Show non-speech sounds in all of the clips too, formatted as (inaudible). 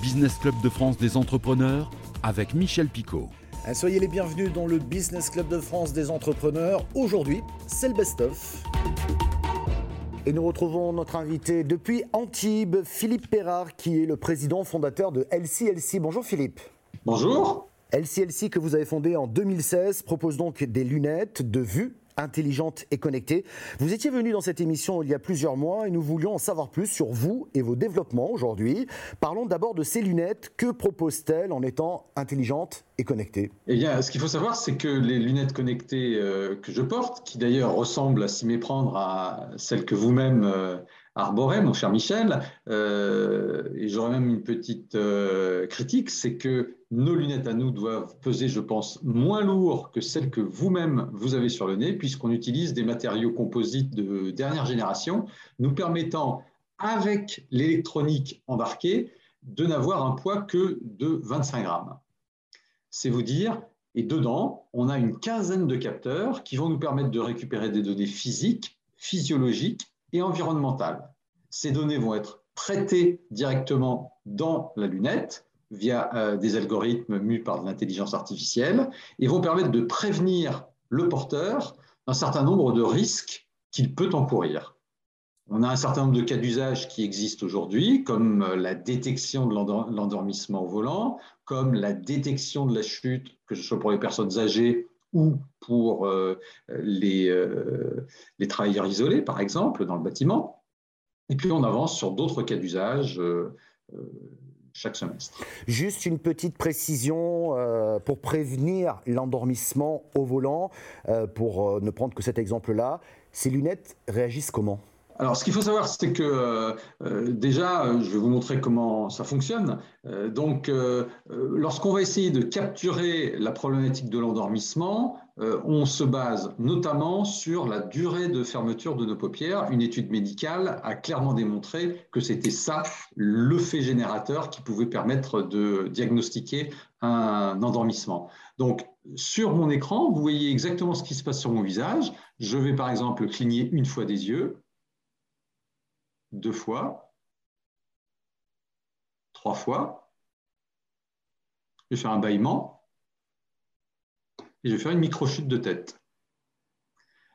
Business Club de France des entrepreneurs avec Michel Picot. Ah, soyez les bienvenus dans le Business Club de France des entrepreneurs. Aujourd'hui, c'est le best-of. Et nous retrouvons notre invité depuis Antibes, Philippe Perrard, qui est le président fondateur de LCLC. Bonjour Philippe. Bonjour. LCLC que vous avez fondé en 2016 propose donc des lunettes de vue intelligente et connectée. Vous étiez venu dans cette émission il y a plusieurs mois et nous voulions en savoir plus sur vous et vos développements aujourd'hui. Parlons d'abord de ces lunettes. Que proposent-elles en étant intelligentes et connectées Eh bien, ce qu'il faut savoir, c'est que les lunettes connectées euh, que je porte, qui d'ailleurs ressemblent à s'y méprendre à celles que vous-même euh, arborez, mon cher Michel, euh, et j'aurais même une petite critique, c'est que nos lunettes à nous doivent peser, je pense, moins lourd que celles que vous-même vous avez sur le nez, puisqu'on utilise des matériaux composites de dernière génération, nous permettant, avec l'électronique embarquée, de n'avoir un poids que de 25 grammes. C'est vous dire, et dedans, on a une quinzaine de capteurs qui vont nous permettre de récupérer des données physiques, physiologiques et environnementales. Ces données vont être traitées directement dans la lunette via euh, des algorithmes mus par l'intelligence artificielle et vont permettre de prévenir le porteur d'un certain nombre de risques qu'il peut encourir. On a un certain nombre de cas d'usage qui existent aujourd'hui, comme euh, la détection de l'endormissement au volant, comme la détection de la chute, que ce soit pour les personnes âgées ou pour euh, les, travailleurs isolés, par exemple, dans le bâtiment. Et puis on avance sur d'autres cas d'usage chaque semestre. Juste une petite précision euh, pour prévenir l'endormissement au volant, euh, pour euh, ne prendre que cet exemple-là. Ces lunettes réagissent comment? Alors, ce qu'il faut savoir, c'est que déjà, je vais vous montrer comment ça fonctionne. donc, lorsqu'on va essayer de capturer la problématique de l'endormissement, on se base notamment sur la durée de fermeture de nos paupières. Une étude médicale a clairement démontré que c'était ça le fait générateur qui pouvait permettre de diagnostiquer un endormissement. Donc, sur mon écran, vous voyez exactement ce qui se passe sur mon visage. Je vais par exemple cligner une fois des yeux, deux fois, trois fois. Je vais faire un bâillement et je vais faire une micro-chute de tête.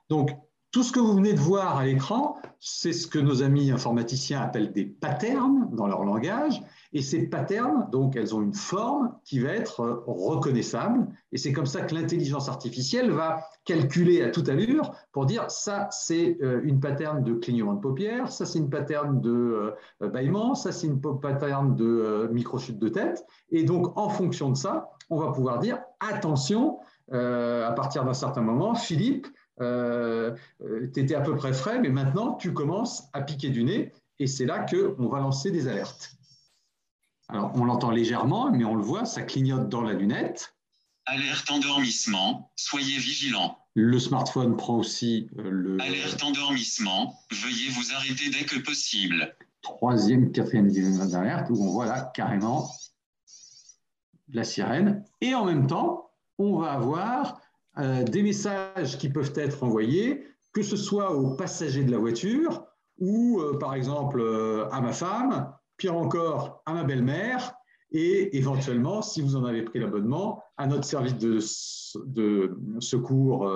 Donc, tout ce que vous venez de voir à l'écran, c'est ce que nos amis informaticiens appellent des patterns dans leur langage. Et ces patterns, donc, elles ont une forme qui va être reconnaissable. Et c'est comme ça que l'intelligence artificielle va calculer à toute allure pour dire ça, c'est euh, une pattern de clignement de paupières, ça, c'est une pattern de euh, bâillement, ça, c'est une pattern de euh, micro-chute de tête. Et donc, en fonction de ça, on va pouvoir dire attention, à partir d'un certain moment, Philippe, euh, euh, tu étais à peu près frais, mais maintenant tu commences à piquer du nez et c'est là qu'on va lancer des alertes. Alors on l'entend légèrement, mais on le voit, ça clignote dans la lunette. Alerte endormissement, soyez vigilant. Le smartphone prend aussi le. Alerte endormissement, veuillez vous arrêter dès que possible. Troisième, quatrième division d'alerte où on voit là carrément la sirène. Et en même temps, on va avoir euh, des messages qui peuvent être envoyés, que ce soit aux passagers de la voiture ou, euh, par exemple, euh, à ma femme, pire encore, à ma belle-mère, et éventuellement, si vous en avez pris l'abonnement, à notre service de, de secours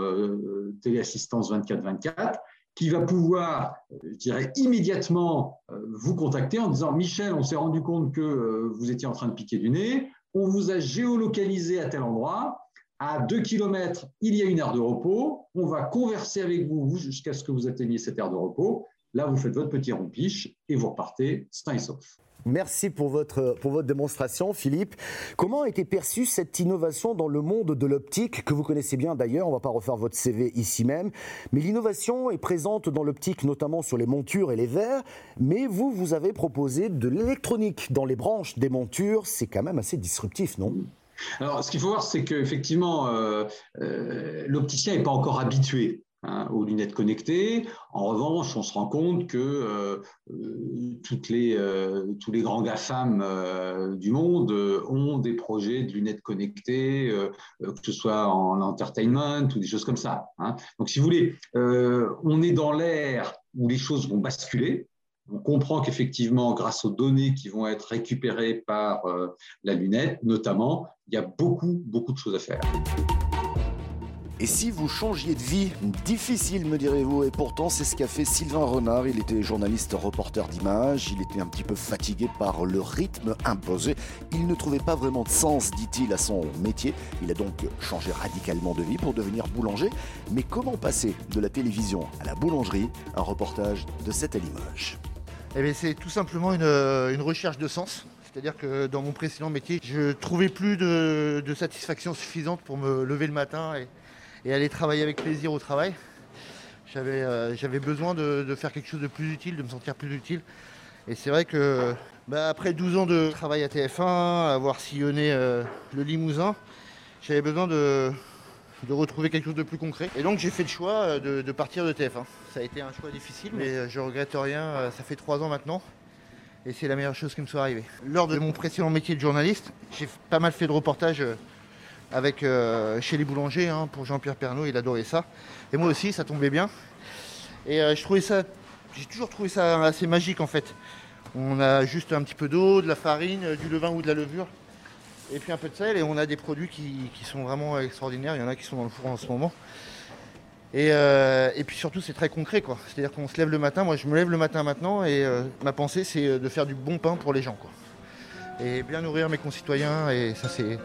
téléassistance 24-24, qui va pouvoir, je dirais, immédiatement vous contacter en disant Michel, on s'est rendu compte que vous étiez en train de piquer du nez, on vous a géolocalisé à tel endroit, à 2 km, il y a une aire de repos. On va converser avec vous jusqu'à ce que vous atteigniez cette aire de repos. Là, vous faites votre petit rompiche et vous repartez sain et sauf. Merci pour votre, pour votre démonstration, Philippe. Comment a été perçue cette innovation dans le monde de l'optique, que vous connaissez bien d'ailleurs, on ne va pas refaire votre CV ici même, mais l'innovation est présente dans l'optique, notamment sur les montures et les verres, mais vous, vous avez proposé de l'électronique dans les branches des montures, c'est quand même assez disruptif, non? Alors, ce qu'il faut voir, c'est qu'effectivement, euh, euh, l'opticien n'est pas encore habitué hein, aux lunettes connectées. En revanche, on se rend compte que euh, les, tous les grands GAFAM du monde ont des projets de lunettes connectées, que ce soit en entertainment ou des choses comme ça. Hein. Donc, si vous voulez, on est dans l'ère où les choses vont basculer. On comprend qu'effectivement, grâce aux données qui vont être récupérées par euh, la lunette, notamment, il y a beaucoup, beaucoup de choses à faire. Et si vous changiez de vie Difficile, me direz-vous. Et pourtant, c'est ce qu'a fait Sylvain Renard. Il était journaliste reporter d'images. Il était un petit peu fatigué par le rythme imposé. Il ne trouvait pas vraiment de sens, dit-il, à son métier. Il a donc changé radicalement de vie pour devenir boulanger. Mais comment passer de la télévision à la boulangerie? Un reportage de cette Limoges. Eh c'est tout simplement une, recherche de sens. C'est-à-dire que dans mon précédent métier, je trouvais plus de, satisfaction suffisante pour me lever le matin et, et aller travailler avec plaisir au travail. J'avais euh, besoin de, faire quelque chose de plus utile, de me sentir plus utile. Et c'est vrai que bah, après 12 ans de travail à TF1, avoir sillonné euh, le Limousin, j'avais besoin de, retrouver quelque chose de plus concret. Et donc j'ai fait le choix euh, de, partir de TF1. Ça a été un choix difficile, mais je regrette rien. Ça fait 3 ans maintenant. Et c'est la meilleure chose qui me soit arrivée. Lors de mon précédent métier de journaliste, j'ai pas mal fait de reportages avec euh, chez les boulangers hein, pour Jean-Pierre Pernaud, il adorait ça. Et moi aussi, ça tombait bien. Et euh, je trouvais ça, j'ai toujours trouvé ça assez magique en fait. On a juste un petit peu d'eau, de la farine, du levain ou de la levure, et puis un peu de sel, et on a des produits qui, sont vraiment extraordinaires. Il y en a qui sont dans le four en ce moment. Et, euh, puis surtout, c'est très concret, quoi. C'est-à-dire qu'on se lève le matin. Moi, je me lève le matin maintenant, et ma pensée, c'est de faire du bon pain pour les gens, quoi. Et bien nourrir mes concitoyens, et ça, c'est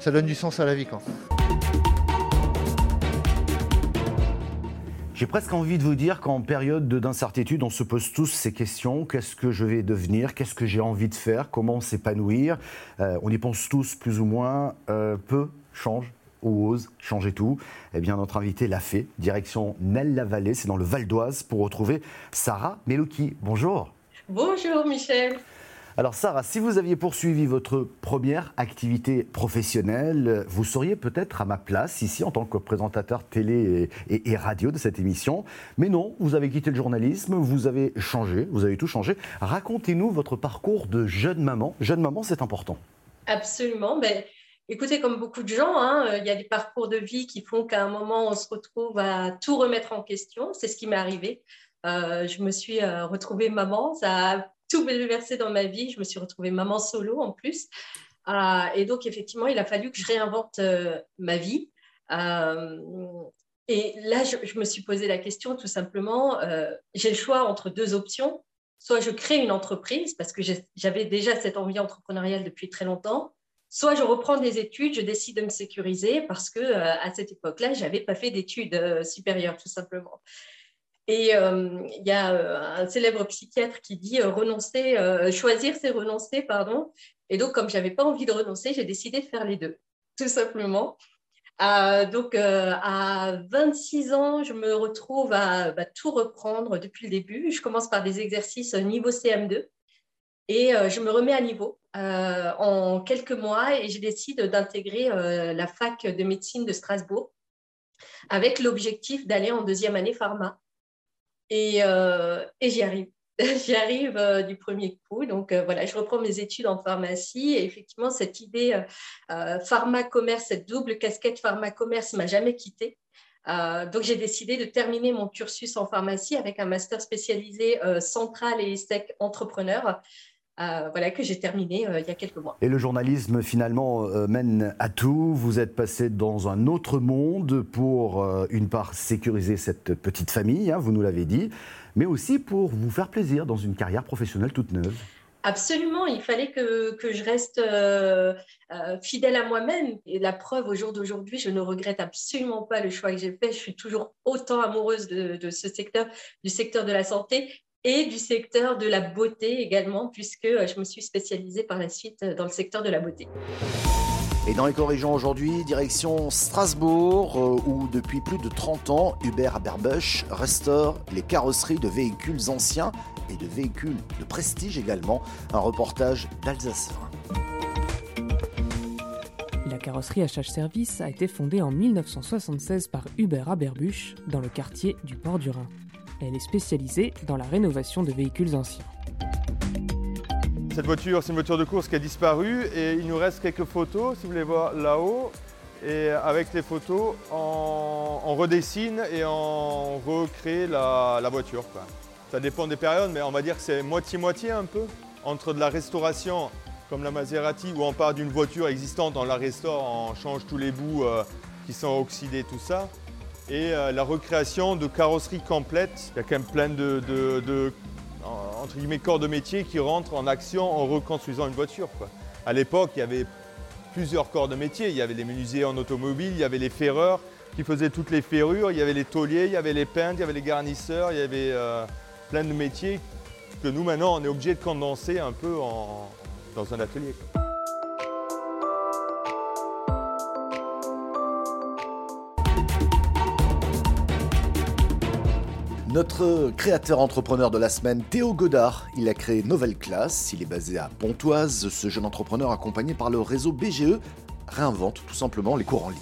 ça donne du sens à la vie. Quand. J'ai presque envie de vous dire qu'en période d'incertitude, on se pose tous ces questions. Qu'est-ce que je vais devenir? Qu'est-ce que j'ai envie de faire? Comment s'épanouir? Euh, On y pense tous plus ou moins. Euh, peu change ou ose changer tout. Eh bien, notre invité l'a fait. Direction Nelle-la-Vallée, c'est dans le Val d'Oise, pour retrouver Sarah Melouki. Bonjour. Bonjour Michel. Alors Sarah, si vous aviez poursuivi votre première activité professionnelle, vous seriez peut-être à ma place ici en tant que présentateur télé et, radio de cette émission. Mais non, vous avez quitté le journalisme, vous avez changé, vous avez tout changé. Racontez-nous votre parcours de jeune maman. Jeune maman, c'est important. Absolument. Ben, écoutez, comme beaucoup de gens, hein, il y a des parcours de vie qui font qu'à un moment, on se retrouve à tout remettre en question. C'est ce qui m'est arrivé. Euh, je me suis euh, retrouvée maman. Ça tout bouleversé dans ma vie. Je me suis retrouvée maman solo en plus. Euh, et donc, effectivement, il a fallu que je réinvente euh, ma vie. Euh, et là, je, me suis posé la question tout simplement, j'ai le choix entre deux options. Soit je crée une entreprise parce que j'avais déjà cette envie entrepreneuriale depuis très longtemps, soit je reprends des études, je décide de me sécuriser parce que à cette époque-là, je n'avais pas fait d'études supérieures tout simplement. Et euh, il y a euh, un célèbre psychiatre qui dit euh, renoncer, choisir, c'est renoncer, pardon. Et donc, comme je n'avais pas envie de renoncer, j'ai décidé de faire les deux, tout simplement. donc, à 26 ans, je me retrouve à bah, tout reprendre depuis le début. Je commence par des exercices niveau CM2 et je me remets à niveau en quelques mois et je décide d'intégrer la fac de médecine de Strasbourg avec l'objectif d'aller en deuxième année pharma. Euh, et, j'y arrive. (laughs) j'y arrive euh, du premier coup. Donc euh, voilà, je reprends mes études en pharmacie et effectivement, cette idée pharma-commerce, cette double casquette pharma-commerce m'a jamais quittée. donc j'ai décidé de terminer mon cursus en pharmacie avec un master spécialisé central et sec entrepreneur euh, voilà, que j'ai terminé euh, il y a quelques mois. Et le journalisme, finalement, euh, mène à tout. Vous êtes passé dans un autre monde pour, une part, sécuriser cette petite famille, hein, vous nous l'avez dit, mais aussi pour vous faire plaisir dans une carrière professionnelle toute neuve. Absolument, il fallait que, que je reste fidèle à moi-même. Et la preuve, au jour d'aujourd'hui, je ne regrette absolument pas le choix que j'ai fait. Je suis toujours autant amoureuse de, de, ce secteur, du secteur de la santé et du secteur de la beauté également, puisque euh, je me suis spécialisée par la suite euh, dans le secteur de la beauté. Et dans les corrigeants aujourd'hui, direction Strasbourg, euh, où depuis plus de 30 ans, Hubert Aberbusch restaure les carrosseries de véhicules anciens et de véhicules de prestige également. Un reportage d'Alsace. La carrosserie HH Service a été fondée en 1976 par Hubert Aberbusch dans le quartier du Port du Rhin. Elle est spécialisée dans la rénovation de véhicules anciens. Cette voiture, c'est une voiture de course qui a disparu et il nous reste quelques photos, si vous voulez voir là-haut. Et avec les photos, on, redessine et on recrée la, voiture. Ça dépend des périodes, mais on va dire que c'est moitié-moitié un peu. Entre de la restauration, comme la Maserati, où on part d'une voiture existante, on la restaure, on change tous les bouts euh, qui sont oxydés, tout ça. Et euh, la recréation de carrosserie complète. Il y a quand même plein de, corps de métier qui rentrent en action en reconstruisant une voiture. À l'époque, il y avait plusieurs corps de métier. Il y avait les menuisiers en automobile, il y avait les ferreurs qui faisaient toutes les ferrures, il y avait les tauliers, il y avait les peintres, il y avait les garnisseurs, il y avait euh, plein de métiers que nous maintenant on est obligé de condenser un peu dans un atelier. Notre créateur entrepreneur de la semaine, Théo Godard, il a créé Nouvelle Classe, il est basé à Pontoise. Ce jeune entrepreneur accompagné par le réseau BGE réinvente tout simplement les cours en ligne.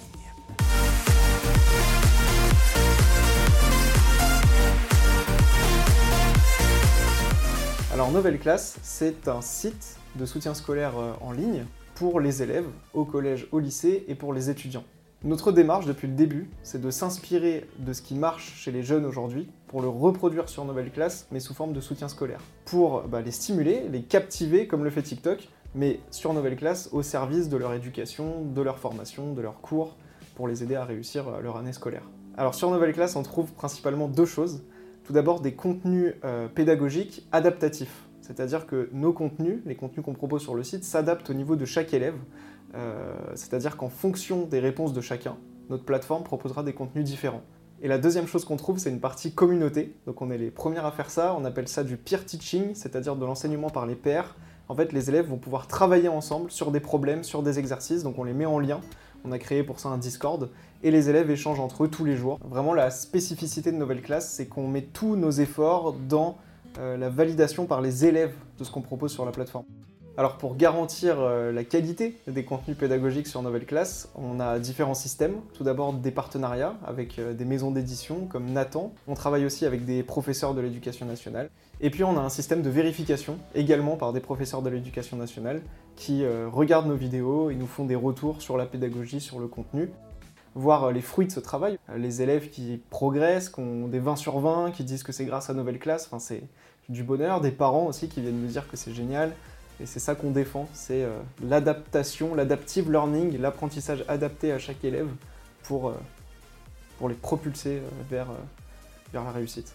Alors Nouvelle Classe, c'est un site de soutien scolaire euh, en ligne pour les élèves au collège, au lycée et pour les étudiants. Notre démarche depuis le début, c'est de s'inspirer de ce qui marche chez les jeunes aujourd'hui pour le reproduire sur Nouvelle Classe, mais sous forme de soutien scolaire. Pour bah, les stimuler, les captiver comme le fait TikTok, mais sur Nouvelle Classe au service de leur éducation, de leur formation, de leurs cours, pour les aider à réussir euh, leur année scolaire. Alors sur Nouvelle Classe, on trouve principalement deux choses. Tout d'abord des contenus euh, pédagogiques adaptatifs, c'est-à-dire que nos contenus, les contenus qu'on propose sur le site, s'adaptent au niveau de chaque élève, Euh, c'est-à-dire qu'en fonction des réponses de chacun, notre plateforme proposera des contenus différents. Et la deuxième chose qu'on trouve, c'est une partie communauté. Donc on est les premiers à faire ça, on appelle ça du peer teaching, c'est-à-dire de l'enseignement par les pairs. En fait, les élèves vont pouvoir travailler ensemble sur des problèmes, sur des exercices, donc on les met en lien. On a créé pour ça un Discord et les élèves échangent entre eux tous les jours. Vraiment, la spécificité de Nouvelle Classe, c'est qu'on met tous nos efforts dans euh, la validation par les élèves de ce qu'on propose sur la plateforme. Alors pour garantir euh, la qualité des contenus pédagogiques sur Nouvelle Classe, on a différents systèmes. Tout d'abord des partenariats avec euh, des maisons d'édition comme Nathan. On travaille aussi avec des professeurs de l'éducation nationale. Et puis on a un système de vérification également par des professeurs de l'éducation nationale qui euh, regardent nos vidéos et nous font des retours sur la pédagogie, sur le contenu voir les fruits de ce travail, les élèves qui progressent, qui ont des 20 sur 20, qui disent que c'est grâce à Nouvelle Classe, enfin c'est du bonheur, des parents aussi qui viennent nous dire que c'est génial, et c'est ça qu'on défend, c'est euh, l'adaptation, l'adaptive learning, l'apprentissage adapté à chaque élève pour, euh, pour les propulser euh, vers, vers la réussite.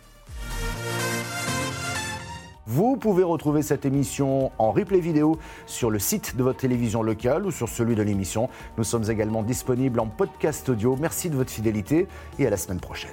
Vous pouvez retrouver cette émission en replay vidéo sur le site de votre télévision locale ou sur celui de l'émission. Nous sommes également disponibles en podcast audio. Merci de votre fidélité et à la semaine prochaine.